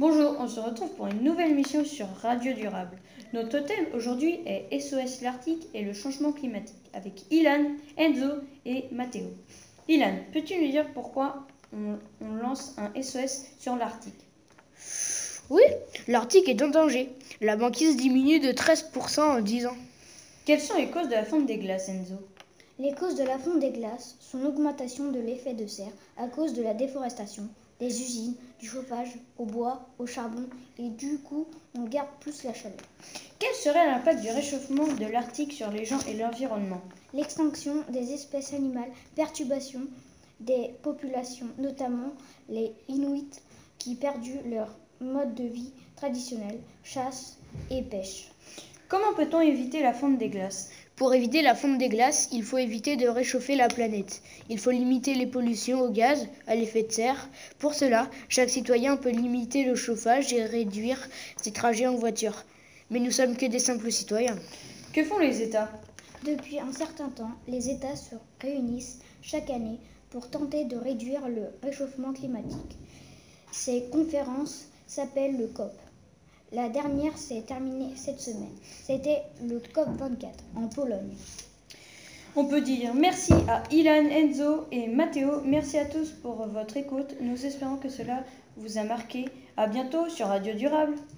Bonjour, on se retrouve pour une nouvelle mission sur Radio Durable. Notre thème aujourd'hui est SOS l'Arctique et le changement climatique avec Ilan, Enzo et Matteo. Ilan, peux-tu nous dire pourquoi on, on lance un SOS sur l'Arctique? Oui, l'Arctique est en danger. La banquise diminue de 13% en 10 ans. Quelles sont les causes de la fonte des glaces, Enzo? Les causes de la fonte des glaces sont l'augmentation de l'effet de serre à cause de la déforestation, des usines, du chauffage au bois, au charbon et du coup on garde plus la chaleur. Quel serait l'impact du réchauffement de l'Arctique sur les gens et l'environnement? L'extinction des espèces animales, perturbation des populations, notamment les Inuits qui perdu leur mode de vie traditionnel, chasse et pêche. Comment peut-on éviter la fonte des glaces? Pour éviter la fonte des glaces, il faut éviter de réchauffer la planète. Il faut limiter les pollutions au gaz, à l'effet de serre. Pour cela, chaque citoyen peut limiter le chauffage et réduire ses trajets en voiture. Mais nous sommes que des simples citoyens. Que font les États? Depuis un certain temps, les États se réunissent chaque année pour tenter de réduire le réchauffement climatique. Ces conférences s'appellent le COP. La dernière s'est terminée cette semaine. C'était le COP 24 en Pologne. On peut dire merci à Ilan, Enzo et Matteo. Merci à tous pour votre écoute. Nous espérons que cela vous a marqué. À bientôt sur Radio Durable.